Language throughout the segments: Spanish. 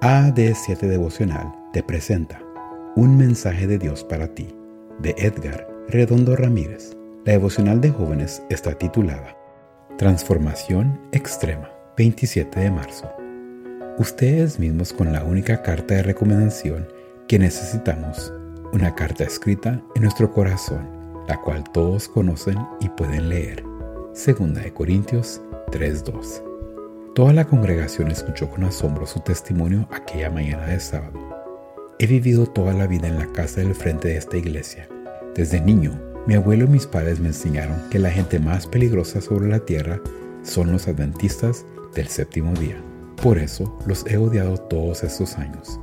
AD7 Devocional te presenta Un mensaje de Dios para ti, de Edgar Redondo Ramírez. La devocional de jóvenes está titulada Transformación Extrema, 27 de marzo. Ustedes mismos con la única carta de recomendación que necesitamos, una carta escrita en nuestro corazón, la cual todos conocen y pueden leer. Segunda de Corintios 3:2. Toda la congregación escuchó con asombro su testimonio aquella mañana de sábado. He vivido toda la vida en la casa del frente de esta iglesia. Desde niño, mi abuelo y mis padres me enseñaron que la gente más peligrosa sobre la tierra son los adventistas del séptimo día. Por eso los he odiado todos estos años.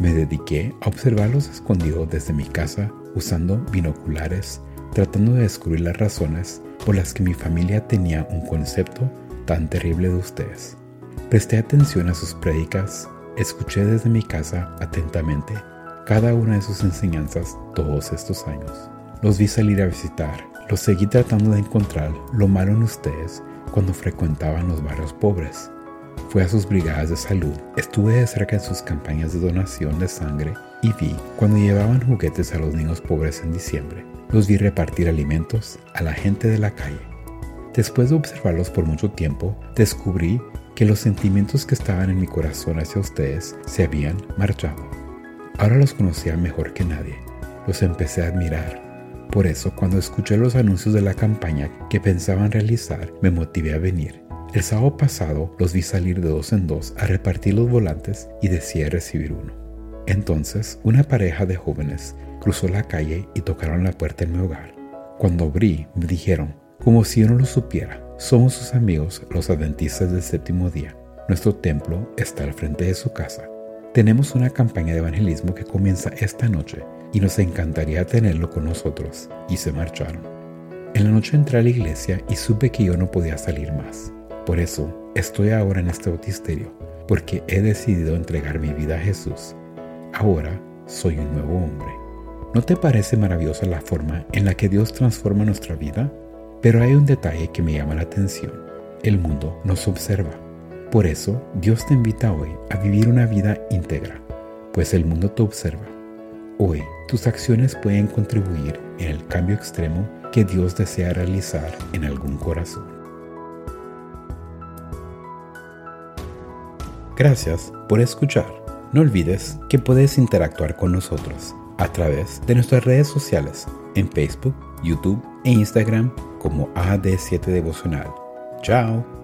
Me dediqué a observarlos escondidos desde mi casa usando binoculares, tratando de descubrir las razones por las que mi familia tenía un concepto tan terrible de ustedes. Presté atención a sus prédicas, escuché desde mi casa atentamente cada una de sus enseñanzas todos estos años. Los vi salir a visitar, los seguí tratando de encontrar lo malo en ustedes cuando frecuentaban los barrios pobres. Fui a sus brigadas de salud, estuve de cerca en sus campañas de donación de sangre y vi cuando llevaban juguetes a los niños pobres en diciembre. Los vi repartir alimentos a la gente de la calle Después de observarlos por mucho tiempo, descubrí que los sentimientos que estaban en mi corazón hacia ustedes se habían marchado. Ahora los conocía mejor que nadie. Los empecé a admirar. Por eso, cuando escuché los anuncios de la campaña que pensaban realizar, me motivé a venir. El sábado pasado los vi salir de dos en dos a repartir los volantes y deseé recibir uno. Entonces, una pareja de jóvenes cruzó la calle y tocaron la puerta en mi hogar. Cuando abrí, me dijeron, como si uno lo supiera, somos sus amigos los adventistas del séptimo día. Nuestro templo está al frente de su casa. Tenemos una campaña de evangelismo que comienza esta noche y nos encantaría tenerlo con nosotros. Y se marcharon. En la noche entré a la iglesia y supe que yo no podía salir más. Por eso estoy ahora en este bautisterio, porque he decidido entregar mi vida a Jesús. Ahora soy un nuevo hombre. ¿No te parece maravillosa la forma en la que Dios transforma nuestra vida? Pero hay un detalle que me llama la atención. El mundo nos observa. Por eso, Dios te invita hoy a vivir una vida íntegra, pues el mundo te observa. Hoy, tus acciones pueden contribuir en el cambio extremo que Dios desea realizar en algún corazón. Gracias por escuchar. No olvides que puedes interactuar con nosotros a través de nuestras redes sociales en Facebook, YouTube e Instagram como AD7 Devocional. Chao.